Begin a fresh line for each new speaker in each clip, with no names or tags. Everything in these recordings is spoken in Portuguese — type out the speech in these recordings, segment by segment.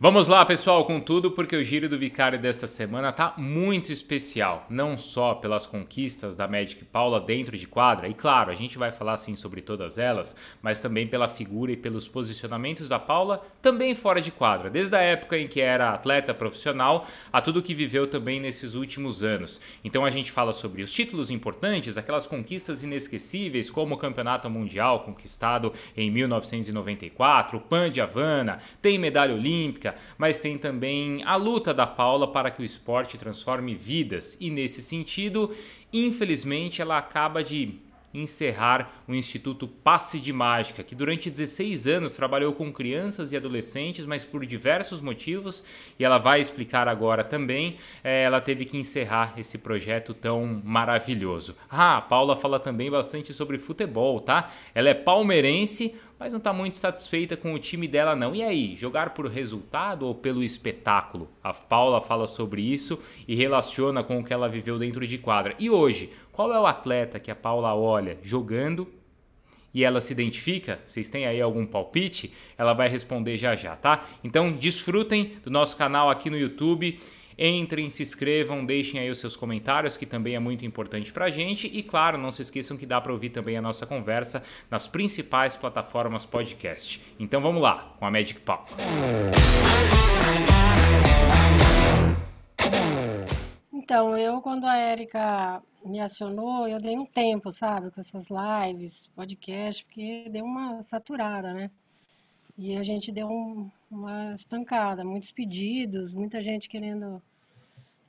Vamos lá, pessoal, com tudo, porque o Giro do Vicário desta semana tá muito especial, não só pelas conquistas da Magic Paula dentro de quadra, e claro, a gente vai falar sim sobre todas elas, mas também pela figura e pelos posicionamentos da Paula também fora de quadra, desde a época em que era atleta profissional a tudo que viveu também nesses últimos anos. Então a gente fala sobre os títulos importantes, aquelas conquistas inesquecíveis, como o Campeonato Mundial conquistado em 1994, o Pan de Havana, tem medalha olímpica mas tem também a luta da Paula para que o esporte transforme vidas. E nesse sentido, infelizmente, ela acaba de encerrar o Instituto Passe de Mágica, que durante 16 anos trabalhou com crianças e adolescentes, mas por diversos motivos, e ela vai explicar agora também, é, ela teve que encerrar esse projeto tão maravilhoso. Ah, a Paula fala também bastante sobre futebol, tá? Ela é palmeirense, mas não está muito satisfeita com o time dela não. E aí, jogar por resultado ou pelo espetáculo? A Paula fala sobre isso e relaciona com o que ela viveu dentro de quadra. E hoje, qual é o atleta que a Paula olha jogando e ela se identifica? Vocês têm aí algum palpite? Ela vai responder já já, tá? Então, desfrutem do nosso canal aqui no YouTube. Entrem, se inscrevam, deixem aí os seus comentários, que também é muito importante para a gente. E claro, não se esqueçam que dá para ouvir também a nossa conversa nas principais plataformas podcast. Então vamos lá, com a Magic Paul.
Então, eu quando a Érica me acionou, eu dei um tempo, sabe, com essas lives, podcast, porque deu uma saturada, né? E a gente deu um, uma estancada, muitos pedidos, muita gente querendo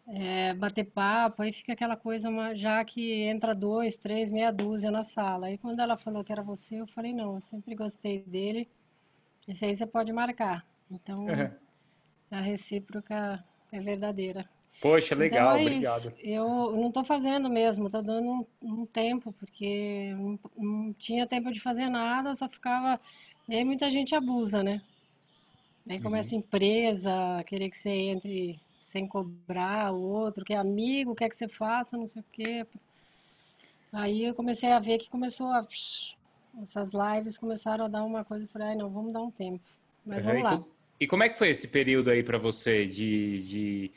é, bater papo, aí fica aquela coisa já que entra dois, três, meia dúzia na sala. Aí quando ela falou que era você, eu falei, não, eu sempre gostei dele, esse aí você pode marcar. Então, uhum. a recíproca é verdadeira.
Poxa, legal, então é obrigado. Isso.
Eu não estou fazendo mesmo, estou dando um, um, tempo, porque não, não tinha tempo de fazer nada, só ficava e aí muita gente abusa, né? Aí uhum. começa uhum. empresa, querer que você entre sem cobrar o outro, que é amigo, quer que você faça, não sei o quê. Aí eu comecei a ver que começou a. Essas lives começaram a dar uma coisa e falei, ai não, vamos dar um tempo. Mas uhum. vamos lá.
E como é que foi esse período aí para você de, de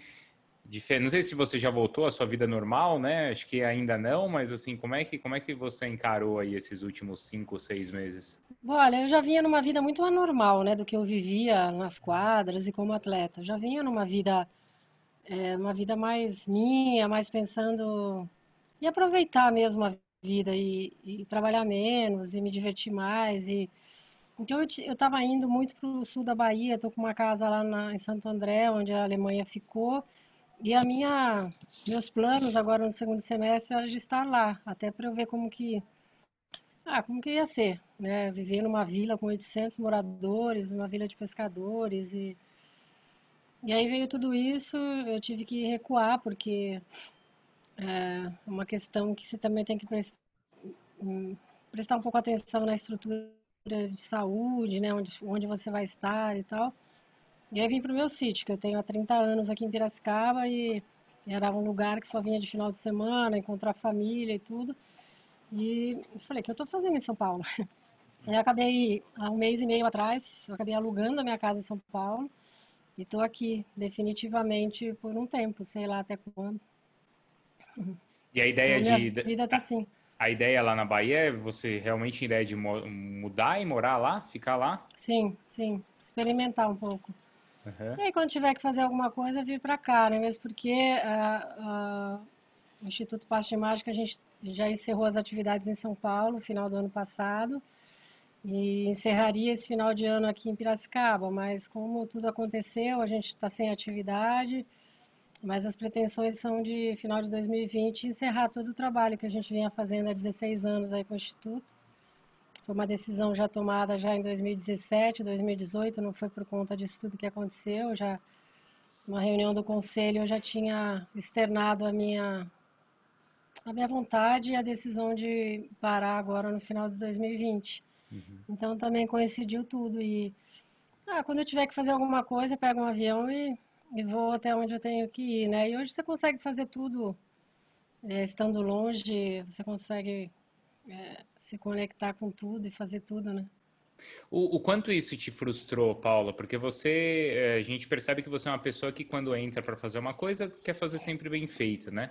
não sei se você já voltou à sua vida normal, né? Acho que ainda não, mas assim, como é que como é que você encarou aí esses últimos cinco, seis meses?
Olha, eu já vinha numa vida muito anormal, né, do que eu vivia nas quadras e como atleta. Eu já vinha numa vida é, uma vida mais minha, mais pensando em aproveitar mesmo a vida e, e trabalhar menos e me divertir mais e então eu estava indo muito para o sul da Bahia, estou com uma casa lá na, em Santo André, onde a Alemanha ficou. E a minha, meus planos agora no segundo semestre era de estar lá, até para eu ver como que, ah, como que ia ser, né? Viver numa vila com 800 moradores, numa vila de pescadores e e aí veio tudo isso, eu tive que recuar porque é uma questão que você também tem que hum, prestar um pouco atenção na estrutura de saúde, né, onde, onde você vai estar e tal. E aí vim para o meu sítio, que eu tenho há 30 anos aqui em Piracicaba e era um lugar que só vinha de final de semana, encontrar família e tudo. E falei, o que eu estou fazendo em São Paulo? Aí acabei, há um mês e meio atrás, eu acabei alugando a minha casa em São Paulo e estou aqui definitivamente por um tempo, sei lá até quando.
E a ideia
então,
de...
A vida tá assim.
A ideia lá na Bahia é você realmente a ideia de mudar e morar lá, ficar lá?
Sim, sim, experimentar um pouco. Uhum. E aí, quando tiver que fazer alguma coisa, vir para cá, né? Mesmo porque uh, uh, o Instituto Passe de Mágica, a gente já encerrou as atividades em São Paulo, no final do ano passado, e encerraria esse final de ano aqui em Piracicaba, mas como tudo aconteceu, a gente está sem atividade, mas as pretensões são de final de 2020 encerrar todo o trabalho que a gente vinha fazendo há 16 anos aí com o Instituto. Foi uma decisão já tomada já em 2017, 2018, não foi por conta disso tudo que aconteceu. Já uma reunião do conselho eu já tinha externado a minha a minha vontade e a decisão de parar agora no final de 2020. Uhum. Então também coincidiu tudo e ah, quando eu tiver que fazer alguma coisa, eu pego um avião e, e vou até onde eu tenho que ir, né? E hoje você consegue fazer tudo é, estando longe, você consegue é, se conectar com tudo e fazer tudo, né?
O, o, quanto isso te frustrou, Paula? Porque você, eh, a gente percebe que você é uma pessoa que quando entra para fazer uma coisa, quer fazer sempre bem feito, né?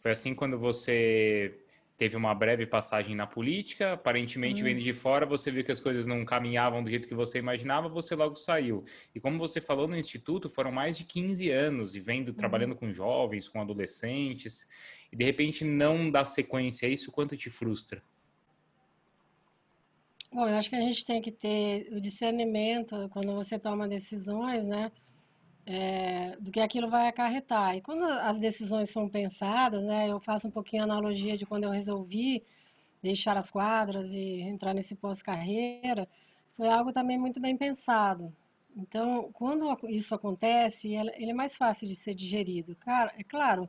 Foi assim quando você teve uma breve passagem na política, aparentemente uhum. vendo de fora, você viu que as coisas não caminhavam do jeito que você imaginava, você logo saiu. E como você falou no instituto, foram mais de 15 anos e vendo, uhum. trabalhando com jovens, com adolescentes, e de repente não dá sequência a isso, quanto te frustra?
Bom, eu acho que a gente tem que ter o discernimento quando você toma decisões, né? É, do que aquilo vai acarretar. E quando as decisões são pensadas, né? Eu faço um pouquinho a analogia de quando eu resolvi deixar as quadras e entrar nesse pós-carreira, foi algo também muito bem pensado. Então, quando isso acontece, ele é mais fácil de ser digerido. Cara, é claro,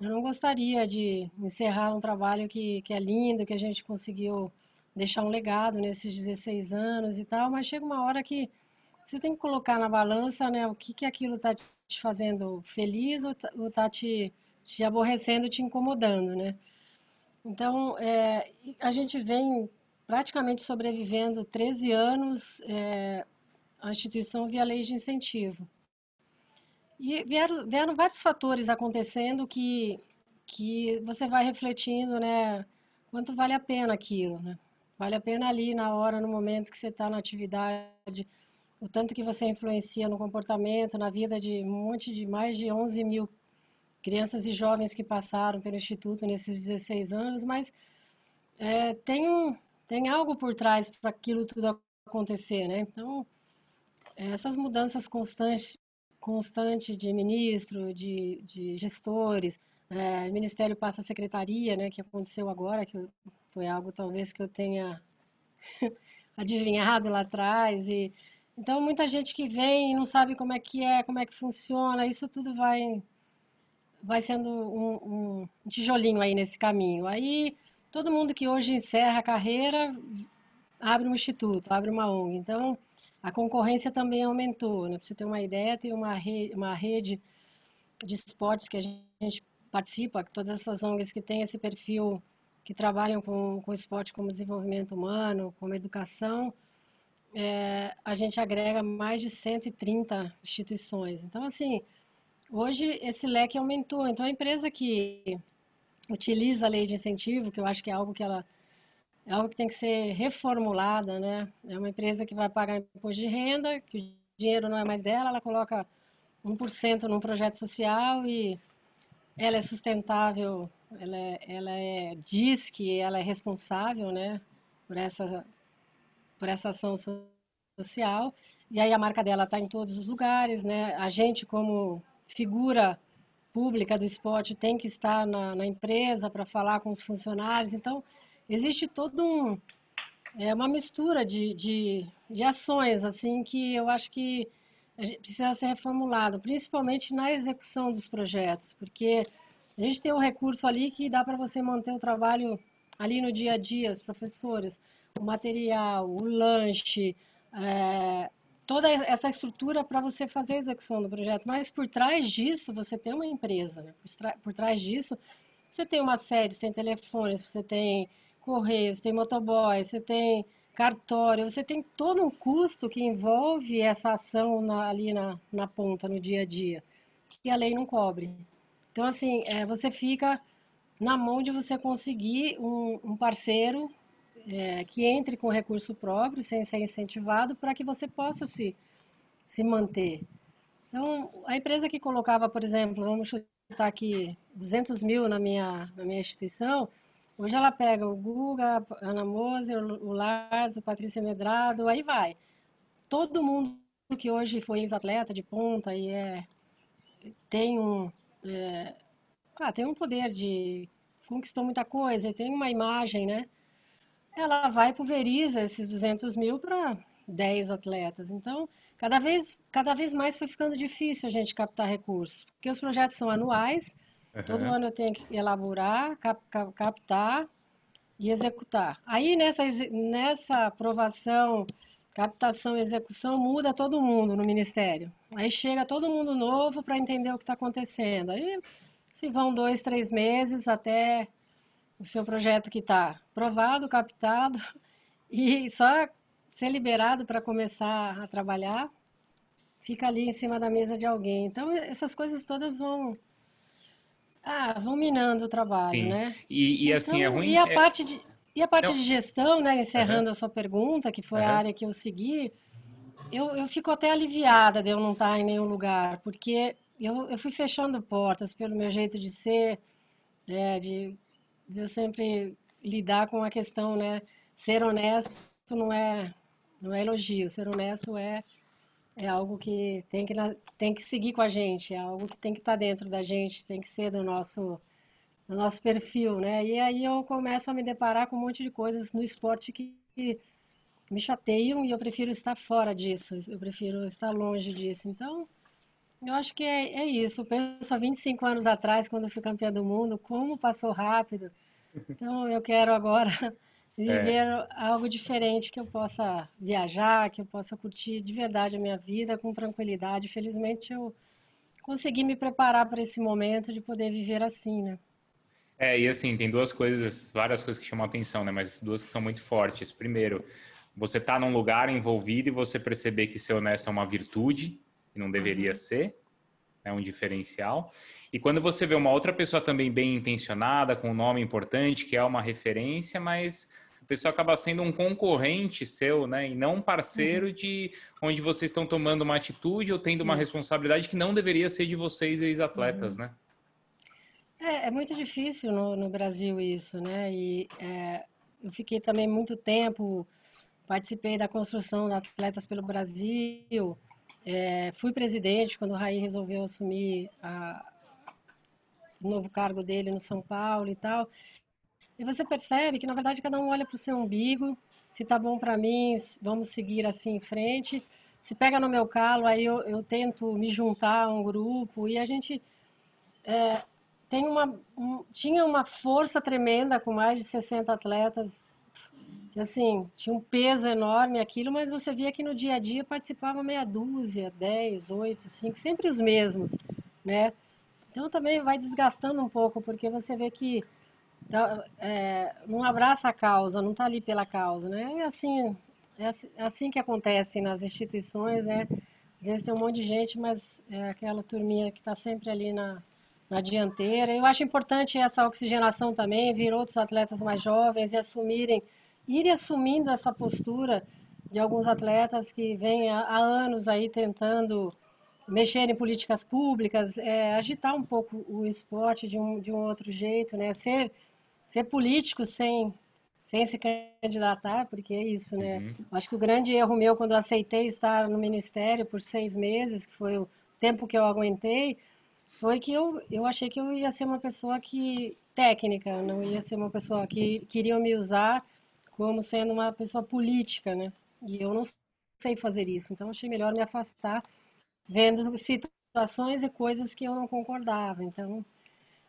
eu não gostaria de encerrar um trabalho que, que é lindo, que a gente conseguiu deixar um legado nesses 16 anos e tal, mas chega uma hora que você tem que colocar na balança, né, o que que aquilo está te fazendo feliz ou está te, te aborrecendo, te incomodando, né? Então, é, a gente vem praticamente sobrevivendo 13 anos é, a instituição via lei de incentivo. E vieram, vieram vários fatores acontecendo que, que você vai refletindo, né, quanto vale a pena aquilo, né? Vale a pena ali na hora, no momento que você está na atividade, o tanto que você influencia no comportamento, na vida de um monte de mais de 11 mil crianças e jovens que passaram pelo Instituto nesses 16 anos, mas é, tem, tem algo por trás para aquilo tudo acontecer, né? Então, essas mudanças constantes, constantes de ministro, de, de gestores, é, Ministério passa a secretaria, né, que aconteceu agora, que foi algo talvez que eu tenha adivinhado lá atrás e então muita gente que vem e não sabe como é que é, como é que funciona, isso tudo vai vai sendo um, um tijolinho aí nesse caminho. Aí todo mundo que hoje encerra a carreira abre um instituto, abre uma ONG. Então a concorrência também aumentou. Né? Para você ter uma ideia, tem uma rede, uma rede de esportes que a gente participa, todas essas ONGs que têm esse perfil que trabalham com, com esporte como desenvolvimento humano, como educação, é, a gente agrega mais de 130 instituições. Então, assim, hoje esse leque aumentou. Então, a empresa que utiliza a lei de incentivo, que eu acho que é algo que ela é algo que tem que ser reformulada, né? É uma empresa que vai pagar imposto de renda, que o dinheiro não é mais dela, ela coloca 1% num projeto social e ela é sustentável ela, é, ela é, diz que ela é responsável, né, por essa, por essa ação social. E aí a marca dela está em todos os lugares, né? A gente como figura pública do esporte tem que estar na, na empresa para falar com os funcionários. Então existe todo um é uma mistura de, de, de ações assim que eu acho que precisa ser reformulado, principalmente na execução dos projetos, porque a gente tem um recurso ali que dá para você manter o trabalho ali no dia a dia, os professores, o material, o lanche, é, toda essa estrutura para você fazer a execução do projeto. Mas por trás disso, você tem uma empresa. Né? Por, por, trás disso, você tem uma sede, você tem telefones, você tem correios, tem motoboy, você tem cartório, você tem todo um custo que envolve essa ação na, ali na, na ponta, no dia a dia, que a lei não cobre. Então, assim, é, você fica na mão de você conseguir um, um parceiro é, que entre com recurso próprio, sem ser incentivado, para que você possa se, se manter. Então, a empresa que colocava, por exemplo, vamos chutar aqui 200 mil na minha, na minha instituição, hoje ela pega o Guga, a Ana Moser, o Lars, o Patrícia Medrado, aí vai. Todo mundo que hoje foi ex-atleta de ponta e é, tem um, é, ah, tem um poder de conquistou muita coisa e tem uma imagem, né? Ela vai pulveriza esses 200 mil para 10 atletas. Então, cada vez, cada vez mais foi ficando difícil a gente captar recursos, porque os projetos são anuais, uhum. todo ano eu tenho que elaborar, cap, cap, captar e executar. Aí, nessa, nessa aprovação Captação e execução muda todo mundo no ministério. Aí chega todo mundo novo para entender o que está acontecendo. Aí se vão dois, três meses até o seu projeto que está aprovado, captado, e só ser liberado para começar a trabalhar, fica ali em cima da mesa de alguém. Então, essas coisas todas vão ah, vão minando o trabalho,
Sim.
né?
E, e assim, é
Então,
ruim.
e a
é-
parte de, e a parte
Não.
de gestão, né, encerrando a sua pergunta, que foi a
Aham.
área que eu segui, eu, eu fico até aliviada de eu não estar em nenhum lugar, porque eu, eu fui fechando portas pelo meu jeito de ser, né, de, de eu sempre lidar com a questão, né, ser honesto não é, não é elogio, ser honesto é, é algo que tem que, tem que seguir com a gente, é algo que tem que estar dentro da gente, tem que ser do nosso no nosso perfil, né? E aí eu começo a me deparar com um monte de coisas no esporte que me chateiam e eu prefiro estar fora disso, eu prefiro estar longe disso. Então, eu acho que é, é isso. Eu penso há 25 anos atrás, quando eu fui campeã do mundo, como passou rápido. Então, eu quero agora viver algo diferente, que eu possa viajar, que eu possa curtir de verdade a minha vida com tranquilidade. Felizmente, eu consegui me preparar para esse momento de poder viver assim, né?
É, e assim, tem duas coisas, várias coisas que chamam a atenção, né? Mas duas que são muito fortes. Primeiro, você tá num lugar envolvido e você perceber que ser honesto é uma virtude e não deveria ser, é um diferencial. E quando você vê uma outra pessoa também bem intencionada, com um nome importante, que é uma referência, mas a pessoa acaba sendo um concorrente seu, né? E não um parceiro de onde vocês estão tomando uma atitude ou tendo uma
Isso.
responsabilidade que não deveria ser de vocês, ex-atletas, né?
É, é muito difícil no, no Brasil isso, né? E é, eu fiquei também muito tempo, participei da construção da Atletas pelo Brasil, é, fui presidente quando o Raí resolveu assumir a- o novo cargo dele no São Paulo e tal. E você percebe que, na verdade, cada um olha para o seu umbigo, se tá bom para mim, vamos seguir assim em frente. Se pega no meu calo, aí eu, eu tento me juntar a um grupo e a gente tem uma, um- tinha uma força tremenda com mais de 60 atletas, assim, tinha um peso enorme aquilo, mas você via que no dia a dia participava meia dúzia, 10, 8, 5, sempre os mesmos, né? Então também vai desgastando um pouco, porque você vê que tá, é, não abraça a causa, não está ali pela causa, né? É assim, é assim, é assim que acontece nas instituições, né? Às vezes tem um monte de gente, mas é aquela turminha que está sempre ali na, na dianteira. Eu acho importante essa oxigenação também, vir outros atletas mais jovens e assumirem, irem assumindo essa postura de alguns atletas que vêm há, há anos aí tentando mexer em políticas públicas, é, agitar um pouco o esporte de um, de um outro jeito, né? Ser, ser político sem, sem se candidatar, porque é isso, né?
Uhum.
Acho que o grande erro meu quando eu aceitei estar no ministério por seis meses, que foi o tempo que eu aguentei, foi que eu, eu achei que eu ia ser uma pessoa que técnica, não ia ser uma pessoa que queriam me usar como sendo uma pessoa política, né? E eu não sei fazer isso, então achei melhor me afastar, vendo situações e coisas que eu não concordava. Então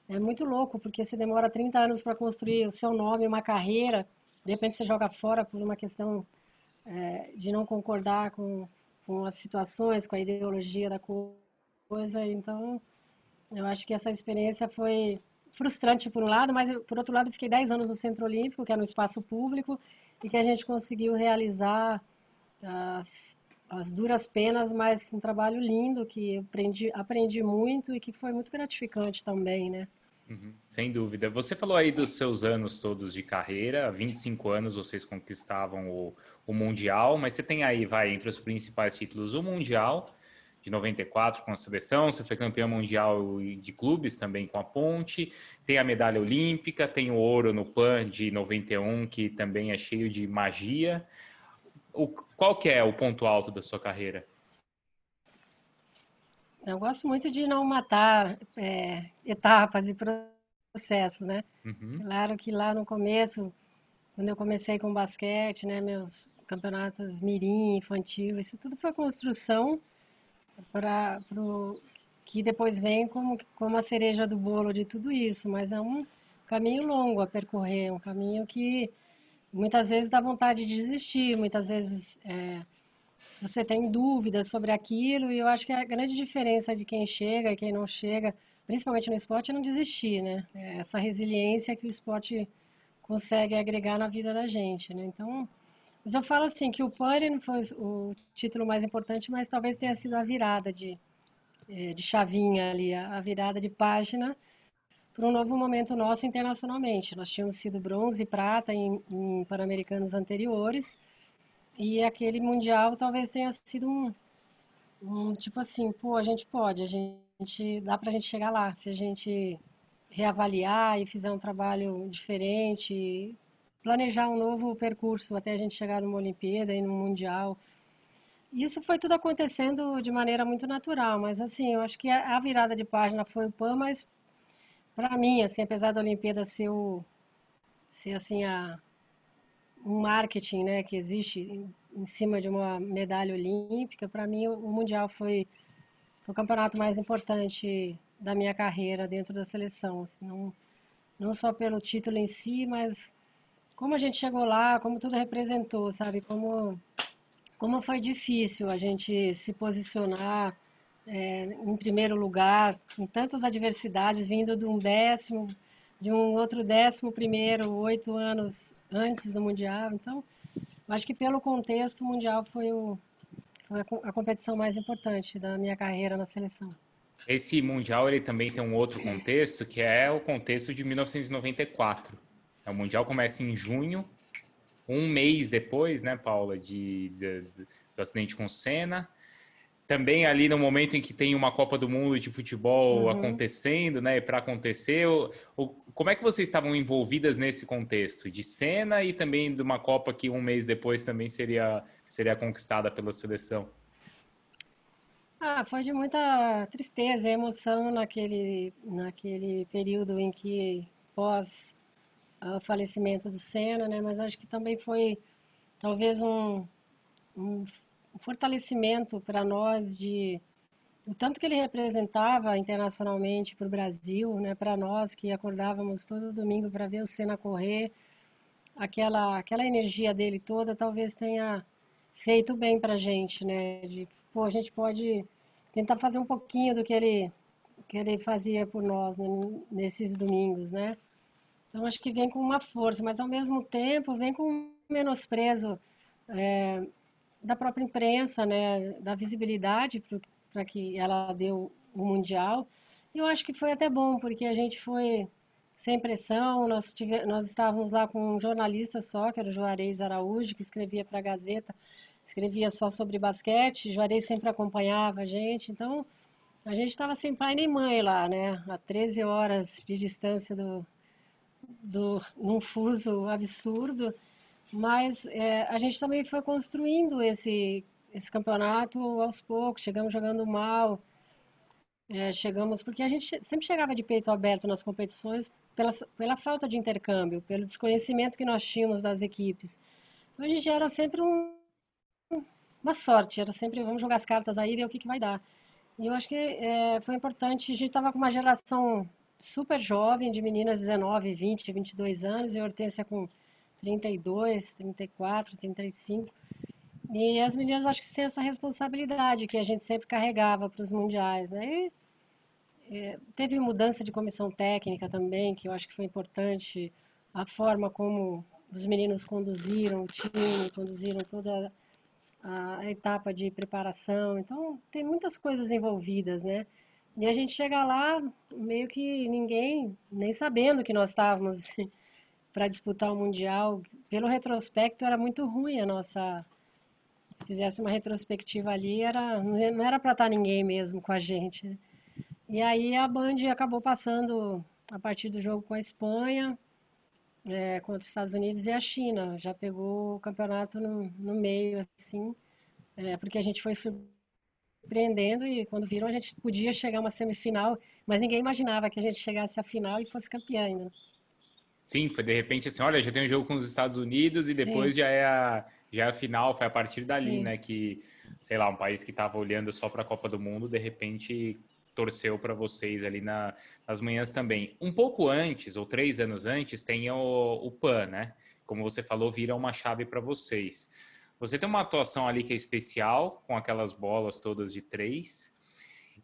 é muito louco, porque você demora 30 anos para construir o seu nome, uma carreira, de repente você joga fora por uma questão é, de não concordar com, com as situações, com a ideologia da coisa. Então, eu acho que essa experiência foi frustrante por um lado, mas por outro lado, fiquei 10 anos no Centro Olímpico, que é no espaço público, e que a gente conseguiu realizar as, as duras penas, mas um trabalho lindo, que aprendi, aprendi muito e que foi muito gratificante também, né?
Uhum, sem dúvida. Você falou aí dos seus anos todos de carreira, 25 anos vocês conquistavam o, o Mundial, mas você tem aí, vai, entre os principais títulos, o Mundial de 94 com a seleção, você foi campeão mundial de clubes também com a Ponte, tem a medalha olímpica, tem o ouro no PAN de 91, que também é cheio de magia. O, qual que é o ponto alto da sua carreira?
Eu gosto muito de não matar é, etapas e processos, né?
Uhum.
Claro que lá no começo, quando eu comecei com basquete, né, meus campeonatos mirim, infantil, isso tudo foi construção para o que depois vem como, como a cereja do bolo de tudo isso, mas é um caminho longo a percorrer, um caminho que muitas vezes dá vontade de desistir, muitas vezes é, você tem dúvidas sobre aquilo, e eu acho que a grande diferença de quem chega e quem não chega, principalmente no esporte, é não desistir, né? É essa resiliência que o esporte consegue agregar na vida da gente, né? Então, Mas eu falo assim, que o PAN não foi o título mais importante, mas talvez tenha sido a virada de, é, de chavinha ali, a virada de página para um novo momento nosso internacionalmente. Nós tínhamos sido bronze e prata em, em Pan-Americanos anteriores, e aquele Mundial talvez tenha sido um, um, tipo assim, pô, a gente pode, a gente dá para a gente chegar lá, se a gente reavaliar e fizer um trabalho diferente, planejar um novo percurso até a gente chegar numa Olimpíada e no Mundial. Isso foi tudo acontecendo de maneira muito natural, mas assim, eu acho que a virada de página foi o PAN, mas para mim, assim, apesar da Olimpíada ser o ser assim a um marketing, né, que existe em, em cima de uma medalha olímpica, para mim o, o mundial foi, foi o campeonato mais importante da minha carreira dentro da seleção, assim, não não só pelo título em si, mas como a gente chegou lá, como tudo representou, sabe? Como, como foi difícil a gente se posicionar é, em primeiro lugar, com tantas adversidades, vindo de um décimo, de um outro décimo primeiro, oito anos antes do Mundial. Então, acho que pelo contexto, o Mundial foi, o, foi a competição mais importante da minha carreira na seleção.
Esse Mundial ele também tem um outro contexto, que é o contexto de 1994 é, o Mundial começa em junho, um mês depois, né, Paula, de, de, de do acidente com Senna. Também ali no momento em que tem uma Copa do Mundo de futebol uhum. acontecendo, né, para acontecer, o, o, como é que vocês estavam envolvidas nesse contexto de Senna e também de uma Copa que um mês depois também seria seria conquistada pela seleção?
Ah, foi de muita tristeza e emoção naquele naquele período em que pós o falecimento do Senna, né? Mas acho que também foi talvez um, um fortalecimento para nós de o tanto que ele representava internacionalmente para o Brasil, né? Para nós que acordávamos todo domingo para ver o Senna correr, aquela aquela energia dele toda talvez tenha feito bem para gente, né? De pô, a gente pode tentar fazer um pouquinho do que ele que ele fazia por nós né? nesses domingos, né? Então, acho que vem com uma força, mas ao mesmo tempo vem com um menosprezo é, da própria imprensa, né, da visibilidade para que ela deu o Mundial. E eu acho que foi até bom, porque a gente foi sem pressão, nós, tive, nós estávamos lá com um jornalista só, que era o Juarez Araújo, que escrevia para a Gazeta, escrevia só sobre basquete, Juarez sempre acompanhava a gente, então a gente estava sem pai nem mãe lá, né, a 13 horas de distância do, do, num fuso absurdo, mas é, a gente também foi construindo esse, esse campeonato aos poucos, chegamos jogando mal, é, chegamos, porque a gente sempre chegava de peito aberto nas competições pela, pela falta de intercâmbio, pelo desconhecimento que nós tínhamos das equipes. Então a gente era sempre um, uma sorte, era sempre vamos jogar as cartas aí e ver o que, que vai dar. E eu acho que é, foi importante, a gente estava com uma geração super jovem, de meninas 19, 20, 22 anos, e Hortência com 32, 34, 35. E as meninas acho que têm essa responsabilidade que a gente sempre carregava para os mundiais, né? E, é, teve mudança de comissão técnica também, que eu acho que foi importante, a forma como os meninos conduziram o time, conduziram toda a etapa de preparação. Então, tem muitas coisas envolvidas, né? E a gente chega lá, meio que ninguém, nem sabendo que nós estávamos para disputar o Mundial. Pelo retrospecto, era muito ruim a nossa. Se fizesse uma retrospectiva ali, era, não era para estar tá ninguém mesmo com a gente. Né? E aí a Band acabou passando a partir do jogo com a Espanha, é, contra os Estados Unidos e a China. Já pegou o campeonato no, no meio, assim, é, porque a gente foi surpreendendo e quando viram a gente podia chegar a uma semifinal, mas ninguém imaginava que a gente chegasse à final e fosse campeã ainda.
Sim, foi de repente assim, olha, já tem um jogo com os Estados Unidos e depois Sim. já é a já é a final, foi a partir dali, Sim. né, que sei lá, um país que estava olhando só para a Copa do Mundo, de repente torceu para vocês ali na, nas manhãs também. Um pouco antes, ou três anos antes, tem o, o PAN, né? Como você falou, vira uma chave para vocês. Você tem uma atuação ali que é especial, com aquelas bolas todas de três.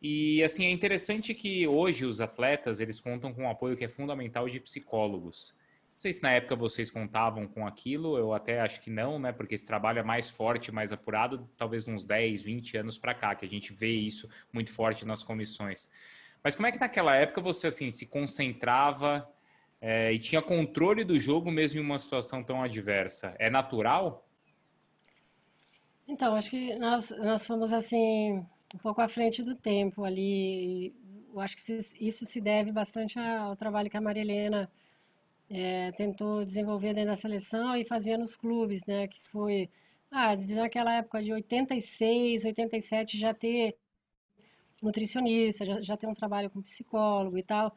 E assim, é interessante que hoje os atletas, eles contam com um apoio que é fundamental de psicólogos. Não sei se na época vocês contavam com aquilo, eu até acho que não, né? Porque esse trabalho é mais forte, mais apurado, talvez uns 10, 20 anos para cá, que a gente vê isso muito forte nas comissões. Mas como é que naquela época você assim se concentrava é, e tinha controle do jogo mesmo em uma situação tão adversa? É natural?
Então, acho que nós, nós fomos assim um pouco à frente do tempo ali. Eu acho que isso se deve bastante ao trabalho que a Maria Helena é, tentou desenvolver dentro da seleção e fazia nos clubes, né? Que foi, ah, naquela época de 86, 87 já ter nutricionista, já, já ter um trabalho com psicólogo e tal.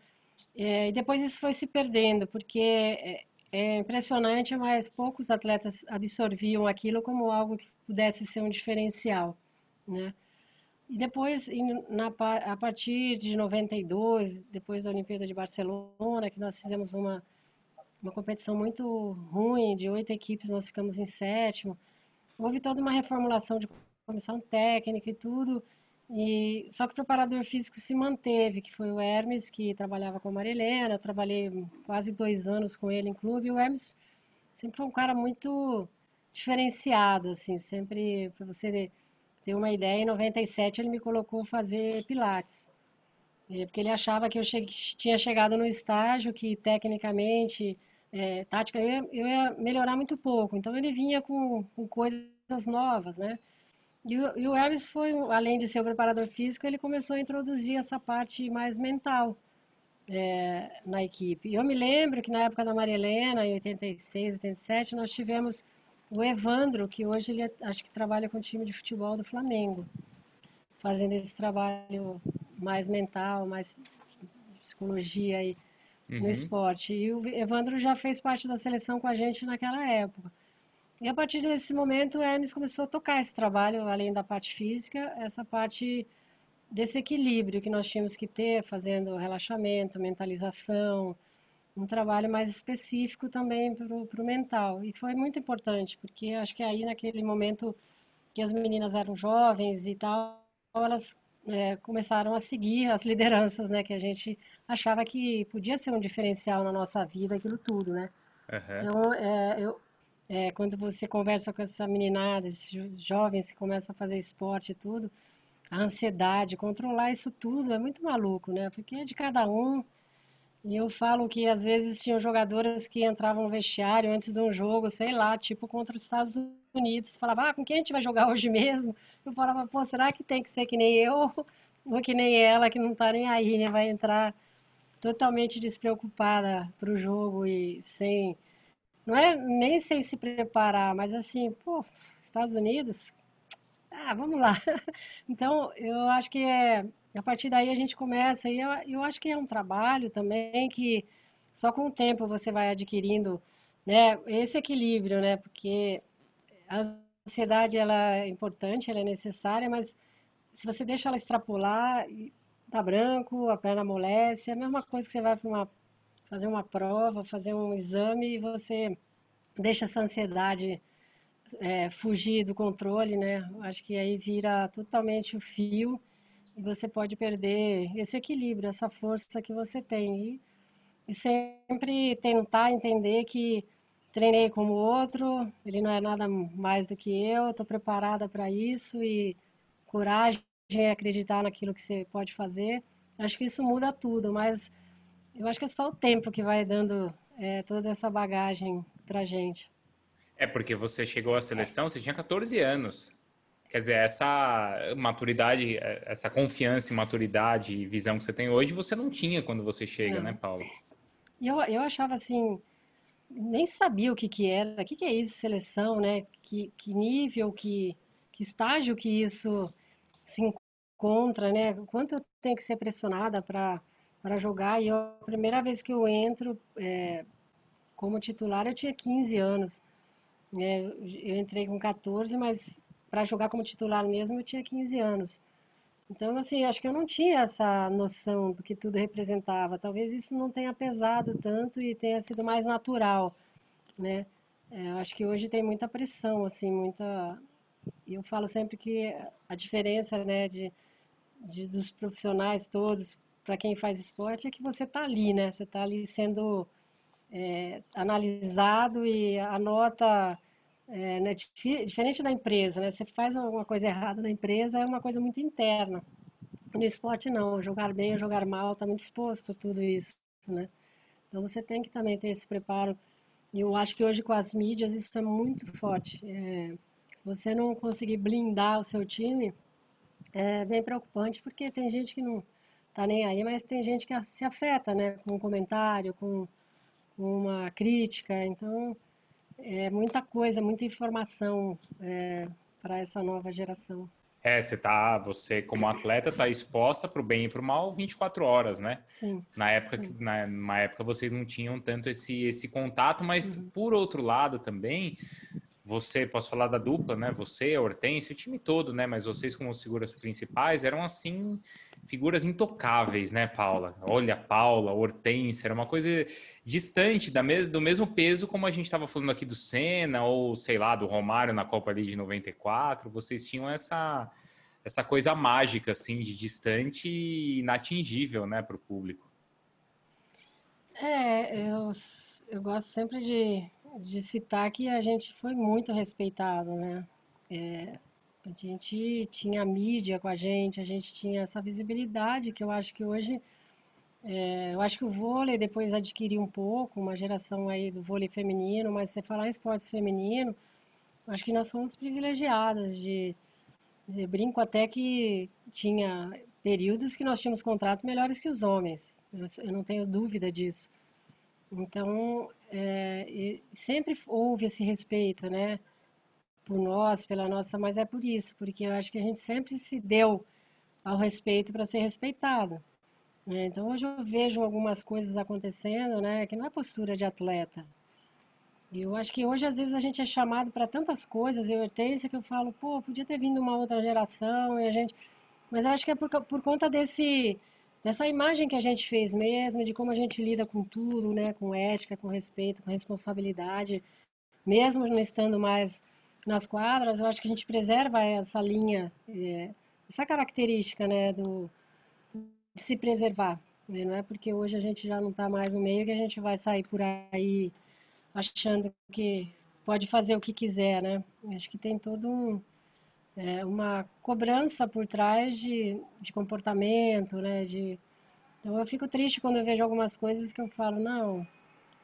É, e depois isso foi se perdendo, porque é, impressionante, mas poucos atletas absorviam aquilo como algo que pudesse ser um diferencial, né? E depois, na, a partir de 92, depois da Olimpíada de Barcelona, que nós fizemos uma, uma competição muito ruim, de oito equipes, nós ficamos em sétimo, houve toda uma reformulação de comissão técnica e tudo, e, só que o preparador físico se manteve, que foi o Hermes, que trabalhava com a Marilena, eu trabalhei quase dois anos com ele em clube, e o Hermes sempre foi um cara muito diferenciado, assim, sempre, para você ter uma ideia, em 97 ele me colocou fazer pilates, porque ele achava que eu tinha chegado no estágio que tecnicamente, é, tática, eu ia, eu ia, melhorar muito pouco, então ele vinha com, com coisas novas, né, e o, e o Elvis foi, além de ser o preparador físico, ele começou a introduzir essa parte mais mental é, na equipe. Eu me lembro que na época da Maria Helena, em 86, 87, nós tivemos o Evandro, que hoje ele é, acho que trabalha com o time de futebol do Flamengo, fazendo esse trabalho mais mental, mais psicologia aí uhum. no esporte. E o Evandro já fez parte da seleção com a gente naquela época. E a partir desse momento, o Hermes começou a tocar esse trabalho, além da parte física, essa parte desse equilíbrio que nós tínhamos que ter, fazendo relaxamento, mentalização, um trabalho mais específico também para o mental. E foi muito importante, porque acho que aí naquele momento que as meninas eram jovens e tal, elas é, começaram a seguir as lideranças, né, que a gente achava que podia ser um diferencial na nossa vida, aquilo tudo, né. Uhum. Então, é, eu, é, quando você conversa com essa meninada, esses jovens que começam a fazer esporte e tudo, a ansiedade, controlar isso tudo é muito maluco, né? Porque é de cada um. E eu falo que às vezes tinham jogadoras que entravam no vestiário antes de um jogo, sei lá, tipo contra os Estados Unidos, falava, ah, com quem a gente vai jogar hoje mesmo? Eu falava, pô, será que tem que ser que nem eu ou que nem ela, que não tá nem aí, né? Vai entrar totalmente despreocupada para o jogo e sem não é nem sem se preparar, mas assim, pô, Estados Unidos, ah, vamos lá. Então, eu acho que é, a partir daí a gente começa, e eu, eu acho que é um trabalho também que só com o tempo você vai adquirindo, né, esse equilíbrio, né, porque a ansiedade, ela é importante, ela é necessária, mas se você deixa ela extrapolar, tá branco, a perna amolece, é a mesma coisa que você vai para uma fazer uma prova, fazer um exame e você deixa essa ansiedade é, fugir do controle, né? Acho que aí vira totalmente o fio e você pode perder esse equilíbrio, essa força que você tem. E, e sempre tentar entender que treinei como outro, ele não é nada mais do que eu, estou preparada para isso e coragem e acreditar naquilo que você pode fazer. Acho que isso muda tudo, mas eu acho que é só o tempo que vai dando é, toda essa bagagem pra gente.
É porque você chegou à seleção, você tinha 14 anos. Quer dizer, essa maturidade, essa confiança e maturidade e visão que você tem hoje, você não tinha quando você chega, não. né, Paulo?
Eu, eu achava assim, nem sabia o que, que era, o que, que é isso, seleção, né? Que, que nível, que, que estágio que isso se encontra, né? Quanto eu tenho que ser pressionada para para jogar. E eu, a primeira vez que eu entro é, como titular, eu tinha 15 anos. É, eu entrei com 14, mas para jogar como titular mesmo, eu tinha 15 anos. Então, assim, acho que eu não tinha essa noção do que tudo representava. Talvez isso não tenha pesado tanto e tenha sido mais natural, né? É, acho que hoje tem muita pressão, assim, muita... Eu falo sempre que a diferença, né, de, de dos profissionais todos para quem faz esporte é que você está ali, né? Você está ali sendo é, analisado e a nota é, né, diferente da empresa, né? Você faz alguma coisa errada na empresa é uma coisa muito interna. No esporte não, jogar bem ou jogar mal está muito exposto tudo isso, né? Então você tem que também ter esse preparo. E eu acho que hoje com as mídias isso é muito forte. É, se você não conseguir blindar o seu time, é bem preocupante porque tem gente que não tá nem aí, mas tem gente que se afeta, né? Com um comentário, com uma crítica. Então é muita coisa, muita informação é, para essa nova geração.
É, você tá, você como atleta está exposta para o bem e para o mal 24 horas, né?
Sim.
Na época,
sim.
Que, na, numa época vocês não tinham tanto esse, esse contato, mas uhum. por outro lado também, você, posso falar da dupla, né? Você, a Hortência, o time todo, né? Mas vocês como figuras principais eram assim figuras intocáveis, né, Paula? Olha, Paula, Hortência, era uma coisa distante da mes do mesmo peso como a gente estava falando aqui do Senna ou sei lá do Romário na Copa ali de 94. Vocês tinham essa essa coisa mágica assim de distante e inatingível, né, para o público.
É, eu, eu gosto sempre de de citar que a gente foi muito respeitado, né? É, a gente tinha mídia com a gente, a gente tinha essa visibilidade que eu acho que hoje, é, eu acho que o vôlei depois adquiriu um pouco, uma geração aí do vôlei feminino, mas você falar em esportes feminino, acho que nós somos privilegiadas de, brinco até que tinha períodos que nós tínhamos contratos melhores que os homens, eu não tenho dúvida disso. Então, é, sempre houve esse respeito, né? Por nós, pela nossa, mas é por isso, porque eu acho que a gente sempre se deu ao respeito para ser respeitado. Né? Então, hoje eu vejo algumas coisas acontecendo, né? Que não é postura de atleta. Eu acho que hoje, às vezes, a gente é chamado para tantas coisas, eu Hortência, que eu falo, pô, podia ter vindo uma outra geração, e a gente... Mas eu acho que é por, por conta desse dessa imagem que a gente fez mesmo, de como a gente lida com tudo, né, com ética, com respeito, com responsabilidade, mesmo não estando mais nas quadras, eu acho que a gente preserva essa linha, é, essa característica, né, do, de se preservar. Né? Não é porque hoje a gente já não está mais no meio que a gente vai sair por aí achando que pode fazer o que quiser, né? Acho que tem todo um, é, uma cobrança por trás de, de comportamento, né? De, então eu fico triste quando eu vejo algumas coisas que eu falo, não,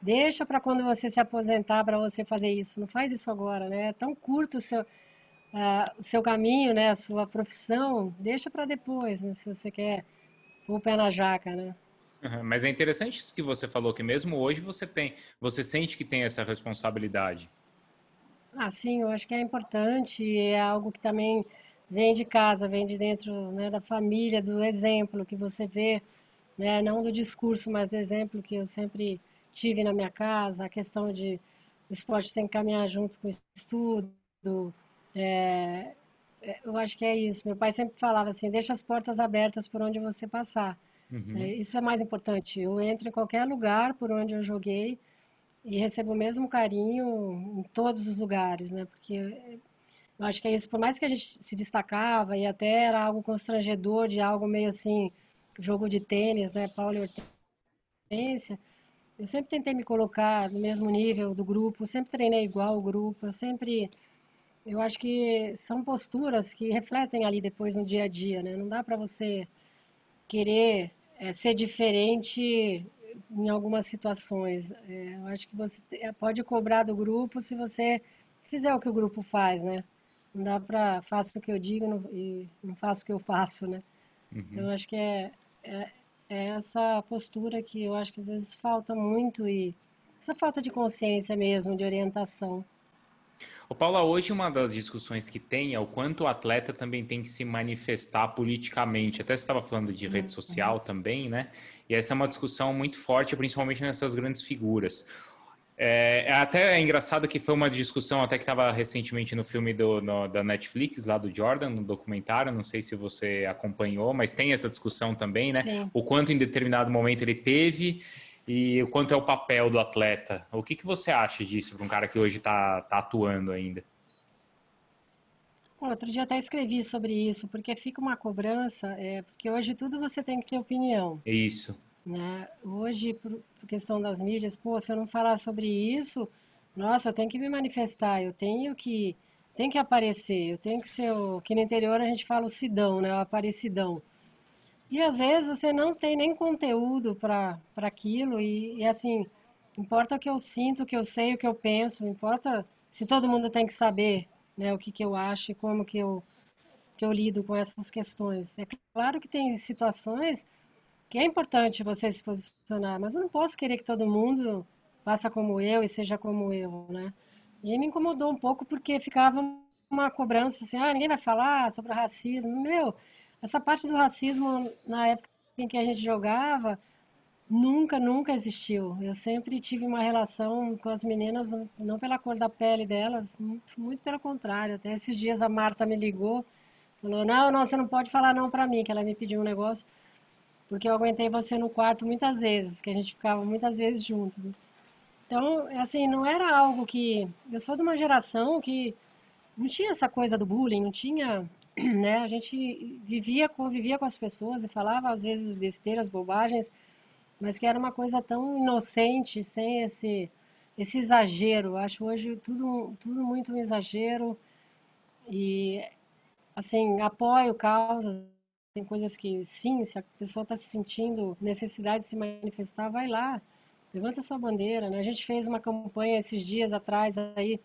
deixa para quando você se aposentar para você fazer isso, não faz isso agora, né? É tão curto o seu, uh, o seu caminho, né? A sua profissão, deixa para depois, né? Se você quer pôr o pé na jaca, né?
Uhum, mas é interessante isso que você falou, que mesmo hoje você tem, você sente que tem essa responsabilidade.
Ah, sim, eu acho que é importante, é algo que também vem de casa, vem de dentro né, da família, do exemplo que você vê, né, não do discurso, mas do exemplo que eu sempre tive na minha casa, a questão de o esporte tem que caminhar junto com o estudo, é, é, eu acho que é isso. Meu pai sempre falava assim, deixa as portas abertas por onde você passar. Uhum. É, isso é mais importante. Eu entro em qualquer lugar por onde eu joguei, e recebo o mesmo carinho em todos os lugares, né? Porque eu acho que é isso, por mais que a gente se destacava e até era algo constrangedor, de algo meio assim, jogo de tênis, né? Paulo e Hortência, eu sempre tentei me colocar no mesmo nível do grupo, sempre treinei igual o grupo, eu sempre. Eu acho que são posturas que refletem ali depois no dia a dia, né? Não dá para você querer é, ser diferente em algumas situações. É, eu acho que você pode cobrar do grupo se você fizer o que o grupo faz, né? Não dá para faço o que eu digo não, e não faço o que eu faço, né? Uhum. Então, eu acho que é, é, é, essa postura que eu acho que às vezes falta muito e essa falta de consciência mesmo, de orientação.
O Paula, hoje uma das discussões que tem é o quanto o atleta também tem que se manifestar politicamente. Até você estava falando de rede uhum. social também, né? E essa é uma discussão muito forte, principalmente nessas grandes figuras. É, é até é engraçado que foi uma discussão até que estava recentemente no filme do, no, da Netflix, lá do Jordan, no documentário, não sei se você acompanhou, mas tem essa discussão também, né? Sim. O quanto em determinado momento ele teve e o quanto é o papel do atleta. O que, que você acha disso para um cara que hoje está tá atuando ainda?
Outro dia até escrevi sobre isso, porque fica uma cobrança, é, porque hoje tudo você tem que ter opinião.
Isso.
Né? Hoje, por, por questão das mídias, pô, se eu não falar sobre isso, nossa, eu tenho que me manifestar, eu tenho que, tenho que aparecer, eu tenho que ser o que no interior a gente fala o sidão, né? O aparecidão. E às vezes você não tem nem conteúdo para aquilo, e, e assim, importa o que eu sinto, o que eu sei, o que eu penso, importa se todo mundo tem que saber né, o que, que eu acho e como que eu, que eu lido com essas questões. É claro que tem situações que é importante você se posicionar, mas eu não posso querer que todo mundo faça como eu e seja como eu, né? E me incomodou um pouco porque ficava uma cobrança assim, ah, ninguém vai falar sobre racismo. Meu, essa parte do racismo na época em que a gente jogava nunca, nunca existiu. Eu sempre tive uma relação com as meninas, não pela cor da pele delas, muito, muito pelo contrário. Até esses dias a Marta me ligou, falou: "Não, não, você não pode falar não para mim", que ela me pediu um negócio porque eu aguentei você no quarto muitas vezes, que a gente ficava muitas vezes junto. Então, assim, não era algo que. Eu sou de uma geração que não tinha essa coisa do bullying, não tinha. Né? A gente vivia, convivia com as pessoas e falava às vezes besteiras, bobagens, mas que era uma coisa tão inocente, sem esse, esse exagero. Acho hoje tudo, tudo muito um exagero. E, assim, apoio causas tem coisas que, sim, se a pessoa está se sentindo necessidade de se manifestar, vai lá, levanta sua bandeira. Né? A gente fez uma campanha esses dias atrás aí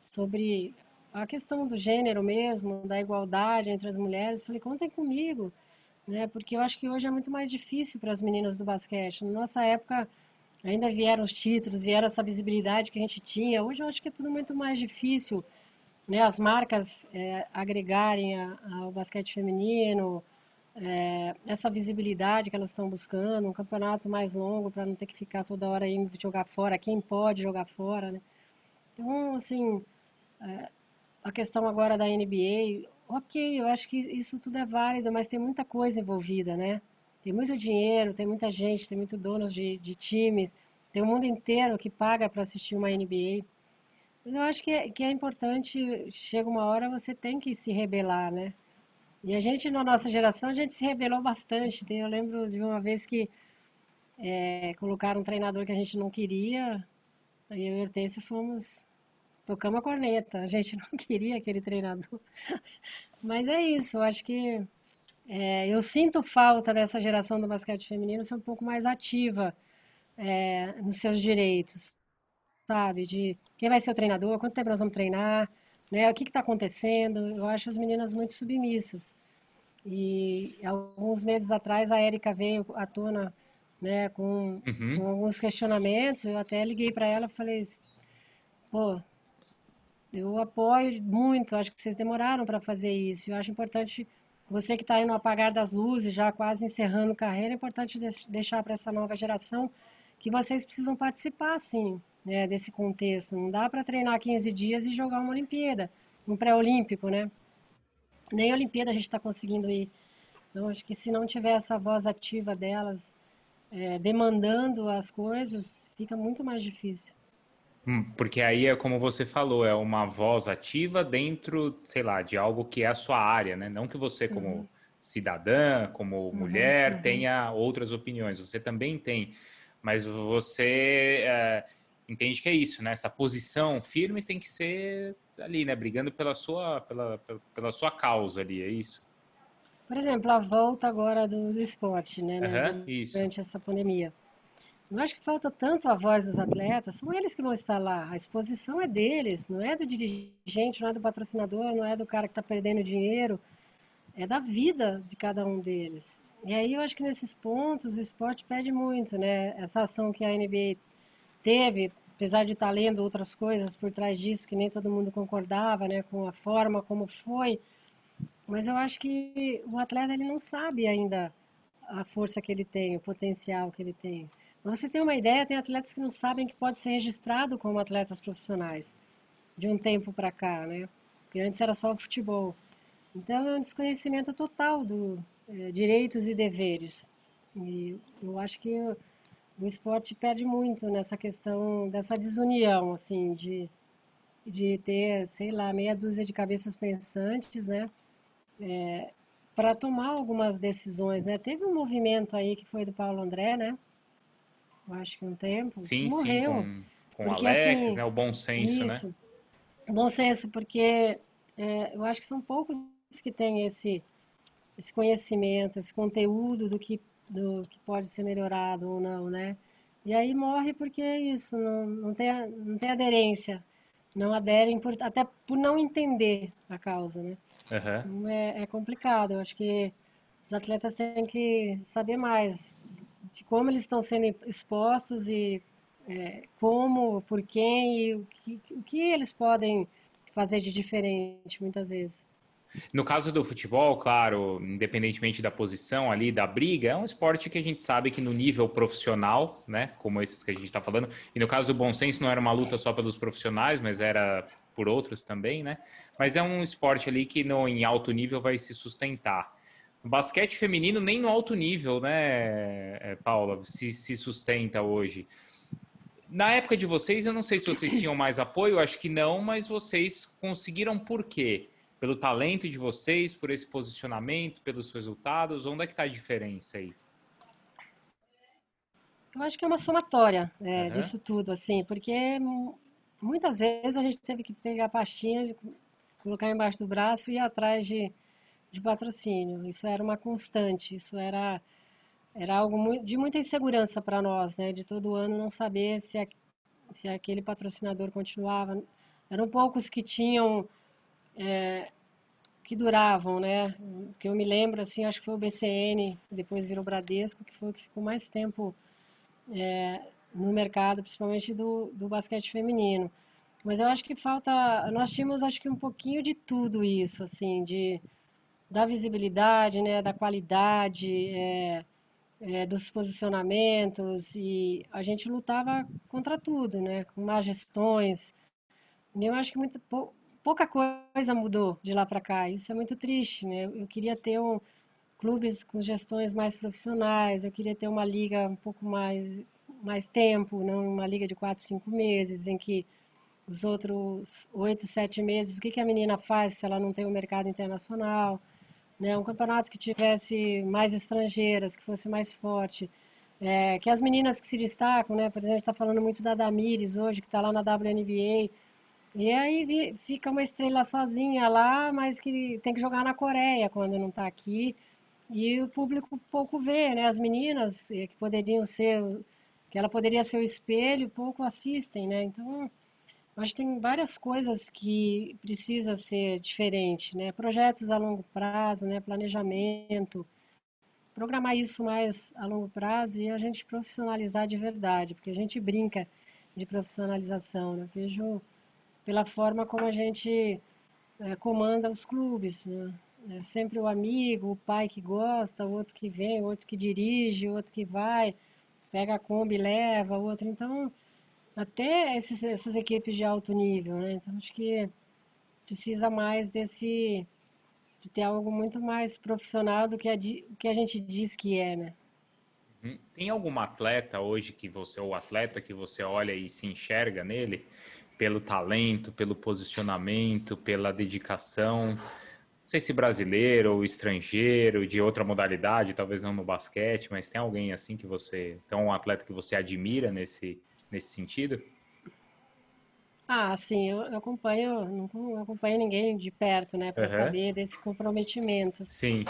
sobre a questão do gênero mesmo, da igualdade entre as mulheres. Falei, contem comigo, né? porque eu acho que hoje é muito mais difícil para as meninas do basquete. Na nossa época, ainda vieram os títulos, vieram essa visibilidade que a gente tinha. Hoje eu acho que é tudo muito mais difícil. Né, as marcas é, agregarem ao basquete feminino, é, essa visibilidade que elas estão buscando, um campeonato mais longo para não ter que ficar toda hora indo jogar fora, quem pode jogar fora, né? Então, assim, é, a questão agora da NBA, ok, eu acho que isso tudo é válido, mas tem muita coisa envolvida, né? Tem muito dinheiro, tem muita gente, tem muito donos de, de times, tem o mundo inteiro que paga para assistir uma NBA. Mas eu acho que é, que é importante, chega uma hora você tem que se rebelar, né? E a gente, na nossa geração, a gente se revelou bastante. Eu lembro de uma vez que é, colocaram um treinador que a gente não queria, aí eu e o Hortêncio fomos, tocamos a corneta. A gente não queria aquele treinador. Mas é isso, eu acho que é, eu sinto falta dessa geração do basquete feminino ser um pouco mais ativa é, nos seus direitos, sabe? De quem vai ser o treinador, quanto tempo nós vamos treinar, né? O que está acontecendo? Eu acho as meninas muito submissas. E alguns meses atrás a Érica veio à tona né, com, uhum. com alguns questionamentos. Eu até liguei para ela e falei: pô, eu apoio muito, acho que vocês demoraram para fazer isso. Eu acho importante, você que está aí no apagar das luzes, já quase encerrando carreira, é importante deixar para essa nova geração que vocês precisam participar, sim né, desse contexto. Não dá para treinar 15 dias e jogar uma Olimpíada, um pré-olímpico, né? Nem a Olimpíada a gente está conseguindo ir. Então, acho que se não tiver essa voz ativa delas, é, demandando as coisas, fica muito mais difícil.
Hum, porque aí é como você falou, é uma voz ativa dentro, sei lá, de algo que é a sua área, né? Não que você, como uhum. cidadã, como uhum, mulher, uhum. tenha outras opiniões. Você também tem, mas você é, entende que é isso, né? Essa posição firme tem que ser ali, né? Brigando pela sua, pela, pela, sua causa ali, é isso?
Por exemplo, a volta agora do, do esporte, né? Uhum, durante essa pandemia. Eu acho que falta tanto a voz dos atletas, são eles que vão estar lá. A exposição é deles, não é do dirigente, não é do patrocinador, não é do cara que está perdendo dinheiro, é da vida de cada um deles. E aí eu acho que nesses pontos o esporte pede muito, né? Essa ação que a NBA teve, apesar de estar lendo outras coisas por trás disso, que nem todo mundo concordava, né, com a forma como foi, mas eu acho que o atleta ele não sabe ainda a força que ele tem, o potencial que ele tem. Você tem uma ideia, tem atletas que não sabem que pode ser registrado como atletas profissionais, de um tempo para cá, né? Porque antes era só o futebol. Então é um desconhecimento total dos é, direitos e deveres. E eu acho que o esporte perde muito nessa questão dessa desunião, assim, de, de ter, sei lá, meia dúzia de cabeças pensantes, né, é, para tomar algumas decisões, né. Teve um movimento aí que foi do Paulo André, né, eu acho que um tempo,
sim,
que morreu.
Sim, com, com porque, Alex, assim, né? O bom senso, né? isso, né?
Bom senso, porque é, eu acho que são poucos que têm esse, esse conhecimento, esse conteúdo do que, do que pode ser melhorado ou não, né? E aí morre porque é isso, não, não, tem, não tem aderência, não aderem por, até por não entender a causa, né? Uhum. É, é complicado, eu acho que os atletas têm que saber mais de como eles estão sendo expostos e é, como, por quem e o que, o que eles podem fazer de diferente muitas vezes.
No caso do futebol, claro, independentemente da posição ali, da briga, é um esporte que a gente sabe que no nível profissional, né, como esses que a gente está falando, e no caso do bom senso não era uma luta só pelos profissionais, mas era por outros também, né? Mas é um esporte ali que no, em alto nível vai se sustentar. Basquete feminino nem no alto nível, né, é, Paula, se, se sustenta hoje. Na época de vocês, eu não sei se vocês tinham mais apoio, acho que não, mas vocês conseguiram por quê? Pelo talento de vocês, por esse posicionamento, pelos resultados? Onde é que está a diferença aí?
Eu acho que é uma somatória é, uhum. disso tudo, assim, porque muitas vezes a gente teve que pegar pastinhas, colocar embaixo do braço e ir atrás de, de patrocínio. Isso era uma constante, isso era, era algo de muita insegurança para nós, né? De todo ano não saber se, a, se aquele patrocinador continuava. Eram poucos que tinham, é, que duravam, né? Que eu me lembro, assim, acho que foi o BCN, depois virou Bradesco, que foi o que ficou mais tempo é, no mercado, principalmente do, do basquete feminino. Mas eu acho que falta, nós tínhamos acho que um pouquinho de tudo isso, assim, de da visibilidade, né, da qualidade, é, é, dos posicionamentos e a gente lutava contra tudo, né, com más gestões. E eu acho que muito, pouca coisa mudou de lá para cá. Isso é muito triste, né? Eu queria ter um, clubes com gestões mais profissionais. Eu queria ter uma liga um pouco mais mais tempo, não uma liga de quatro, cinco meses, em que os outros oito, sete meses, o que, que a menina faz se ela não tem um mercado internacional? Né? Um campeonato que tivesse mais estrangeiras, que fosse mais forte. É, que as meninas que se destacam, né? Por exemplo, está falando muito da Damires hoje, que está lá na WNBA. E aí fica uma estrela sozinha lá, mas que tem que jogar na Coreia quando não está aqui. E o público pouco vê, né? As meninas eh, que poderiam ser, que ela poderia ser o espelho, pouco assistem, né? Então, Que tem várias coisas que precisa ser diferente, né? Projetos a longo prazo, né? Planejamento, programar isso mais a longo prazo e a gente profissionalizar de verdade, porque a gente brinca de profissionalização, né? Vejo pela forma como a gente é, comanda os clubes, né? É sempre o amigo, o pai que gosta, o outro que vem, o outro que dirige, o outro que vai, pega a Kombi e leva, o outro. Então, até esses, essas equipes de alto nível, né? Então acho que precisa mais desse de ter algo muito mais profissional do que a, que a gente diz que é, né?
Uhum. Tem algum atleta hoje que você, ou atleta que você olha e se enxerga nele pelo talento, pelo posicionamento, pela dedicação? Não sei se brasileiro ou estrangeiro, de outra modalidade, talvez não no basquete, mas tem alguém assim que você, então um atleta que você admira nesse nesse sentido?
Ah, sim, eu, eu acompanho, não acompanho ninguém de perto, né, para uhum. saber desse comprometimento.
Sim.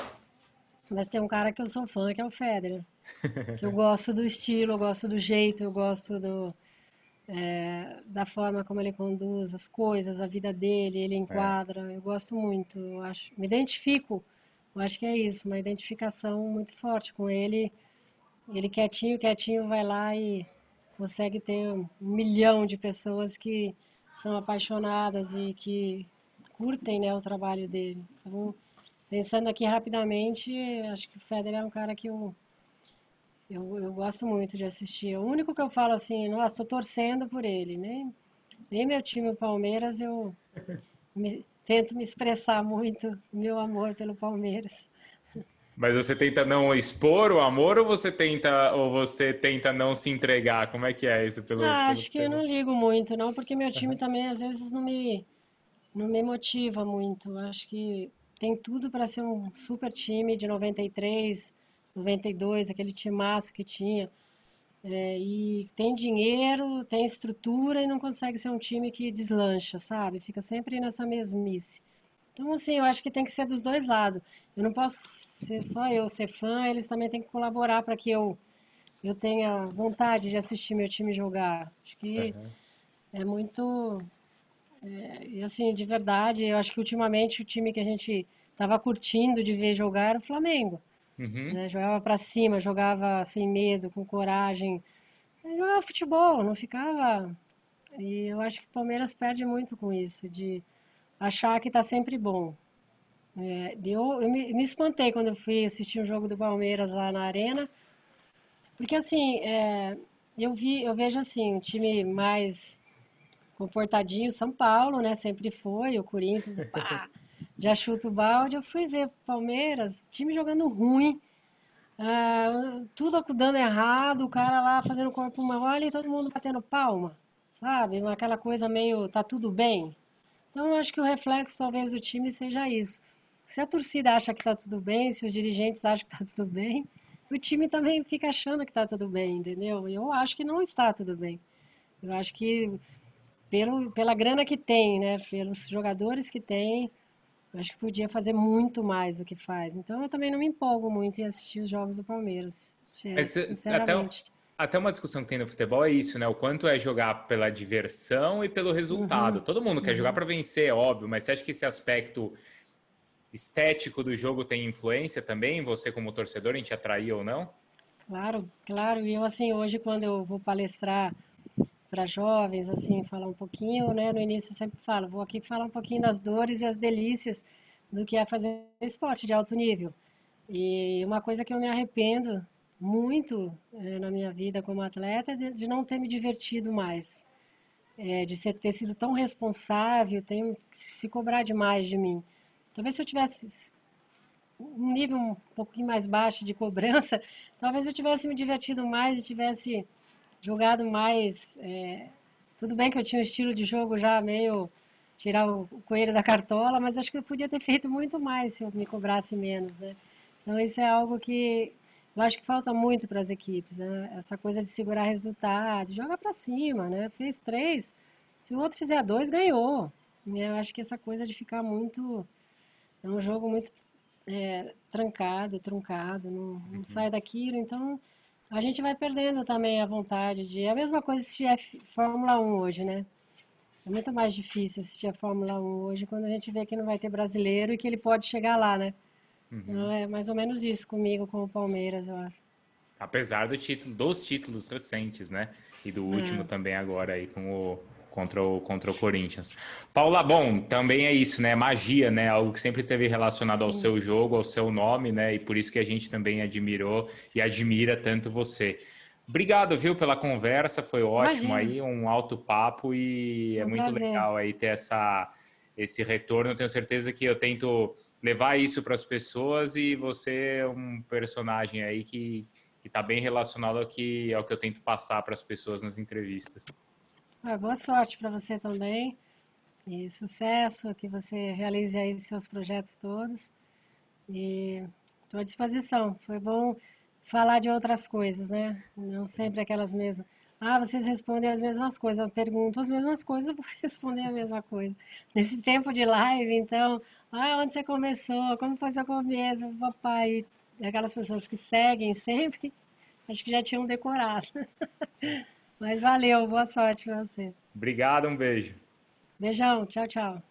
Mas tem um cara que eu sou fã, que é o Federer. que eu gosto do estilo, eu gosto do jeito, eu gosto do, é, da forma como ele conduz as coisas, a vida dele, ele enquadra. É. Eu gosto muito, eu acho, me identifico. Eu acho que é isso, uma identificação muito forte com ele. Ele quietinho, quietinho vai lá e consegue ter um milhão de pessoas que são apaixonadas e que curtem né, o trabalho dele. Então, pensando aqui rapidamente, acho que o Federer é um cara que eu, eu, eu gosto muito de assistir. O único que eu falo assim, nossa, estou torcendo por ele, né? Nem meu time, o Palmeiras, eu me, tento me expressar muito meu amor pelo Palmeiras.
Mas você tenta não expor o amor ou você tenta ou você tenta não se entregar? Como é que é isso
pelo? Ah, acho pelo que eu não ligo muito, não, porque meu time também às vezes não me não me motiva muito. Acho que tem tudo para ser um super time de 93, 92, aquele timaço que tinha. é, e tem dinheiro, tem estrutura e não consegue ser um time que deslancha, sabe? Fica sempre nessa mesmice. Então, assim, eu acho que tem que ser dos dois lados. Eu não posso ser só eu ser fã, eles também têm que colaborar para que eu, eu tenha vontade de assistir meu time jogar. Acho que uhum. é muito. É, e assim, de verdade, eu acho que ultimamente o time que a gente estava curtindo de ver jogar era o Flamengo. Uhum. Né? Jogava para cima, jogava sem medo, com coragem. Jogava futebol, não ficava. E eu acho que o Palmeiras perde muito com isso, de achar que está sempre bom. É, eu, eu me, me, espantei quando eu fui assistir um jogo do Palmeiras lá na arena, porque assim, é, eu vi, eu vejo assim, um time mais comportadinho, São Paulo, né? Sempre foi, o Corinthians, pá, já chuta o balde. Eu fui ver Palmeiras, time jogando ruim, uh, tudo dando errado, o cara lá fazendo corpo mole e todo mundo batendo palma, sabe? Aquela coisa meio, tá tudo bem. Então, eu acho que o reflexo talvez do time seja isso. Se a torcida acha que tá tudo bem, se os dirigentes acham que tá tudo bem, o time também fica achando que tá tudo bem, entendeu? Eu acho que não está tudo bem. Eu acho que pelo, pela grana que tem, né, pelos jogadores que tem, acho que podia fazer muito mais do que faz. Então eu também não me empolgo muito em assistir os jogos do Palmeiras.
Mas, sinceramente. Até, até uma discussão que tem no futebol é isso, né? O quanto é jogar pela diversão e pelo resultado. Uhum. Todo mundo uhum. quer jogar para vencer, é óbvio, mas você acha que esse aspecto estético do jogo tem influência também? Você como torcedor, em te atrair ou não?
Claro, claro. E eu assim, hoje quando eu vou palestrar para jovens, assim, falar um pouquinho, né? No início eu sempre falo, vou aqui falar um pouquinho das dores e as delícias do que é fazer esporte de alto nível. E uma coisa que eu me arrependo muito é, na minha vida como atleta é de, de não ter me divertido mais, é, de ser, ter sido tão responsável, ter, se cobrar demais de mim. Talvez se eu tivesse um nível um pouquinho mais baixo de cobrança, talvez eu tivesse me divertido mais e tivesse jogado mais. É, tudo bem que eu tinha um estilo de jogo já meio tirar o coelho da cartola, mas acho que eu podia ter feito muito mais se eu me cobrasse menos, né? Então isso é algo que eu acho que falta muito para as equipes, né? Essa coisa de segurar resultado, jogar para cima, né? Fez três, se o outro fizer dois, ganhou. Eu acho que essa coisa de ficar muito é um jogo muito é, trancado, truncado, não, não uhum. sai daquilo, então a gente vai perdendo também a vontade de. É a mesma coisa assistir a Fórmula 1 hoje, né? É muito mais difícil assistir a Fórmula 1 hoje quando a gente vê que não vai ter brasileiro e que ele pode chegar lá, né? Uhum. Então é mais ou menos isso comigo, com o Palmeiras, eu acho.
Apesar do título, dos títulos recentes, né? E do último é. também agora aí com o contra o, contra o Corinthians. Paula, bom, também é isso, né? Magia, né? Algo que sempre teve relacionado Sim. ao seu jogo, ao seu nome, né? E por isso que a gente também admirou e admira tanto você. Obrigado, viu, pela conversa, foi ótimo Imagina. aí, um alto papo e é um muito prazer. legal aí ter essa, esse retorno. Eu tenho certeza que eu tento levar isso para as pessoas e você é um personagem aí que está bem relacionado ao que, ao que eu tento passar para as pessoas nas entrevistas.
Ah, boa sorte para você também e sucesso, que você realize aí seus projetos todos. E estou à disposição. Foi bom falar de outras coisas, né? Não sempre aquelas mesmas. Ah, vocês respondem as mesmas coisas. Eu pergunto as mesmas coisas, vou responder a mesma coisa. Nesse tempo de live, então, ah, onde você começou? Como foi seu começo? Papai, aquelas pessoas que seguem sempre, acho que já tinham decorado. Mas valeu, boa sorte pra você.
Obrigado, um beijo.
Beijão, tchau, tchau.